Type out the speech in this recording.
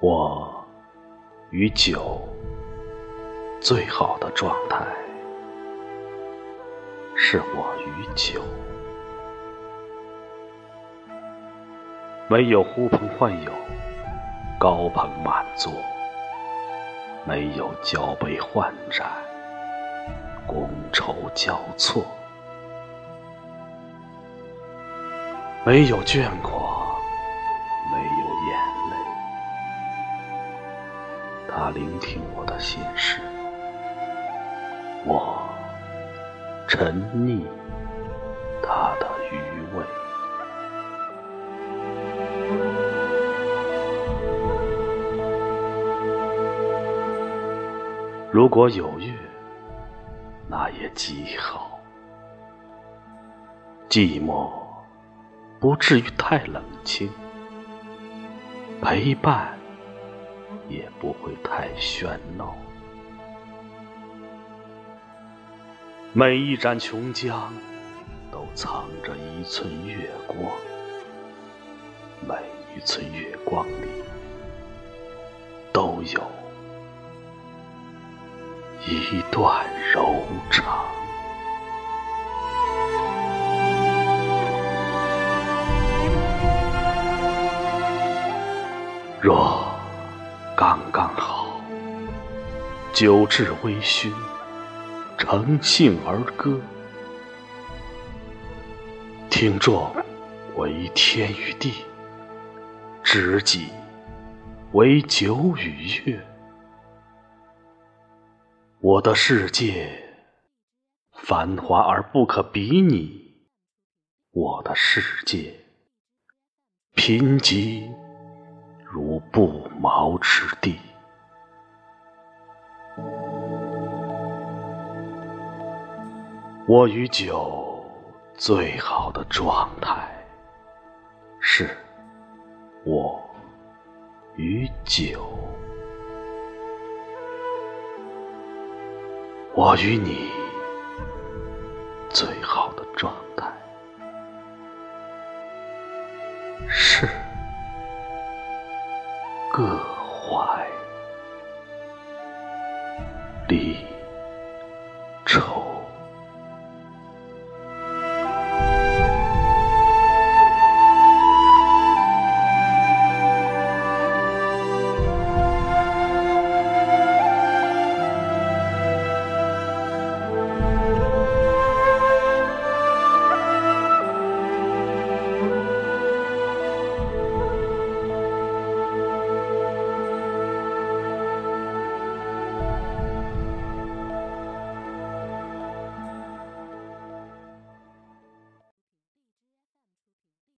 我与酒最好的状态是我与酒。没有呼朋唤友高朋满座。没有交杯换盏觥筹交错，没有倦狂。他聆听我的心事，我沉溺他的余味。如果有月，那也极好。寂寞不至于太冷清，陪伴。也不会太喧闹。每一盏琼浆都藏着一寸月光，每一寸月光里都有一段柔肠。若。刚刚好，酒至微醺，乘兴而歌。听众为天与地，知己为酒与月。我的世界繁华而不可比拟，我的世界贫瘠。如不毛之地，我与酒最好的状态，是我与酒，我与你最好的状态。是。各怀。离愁。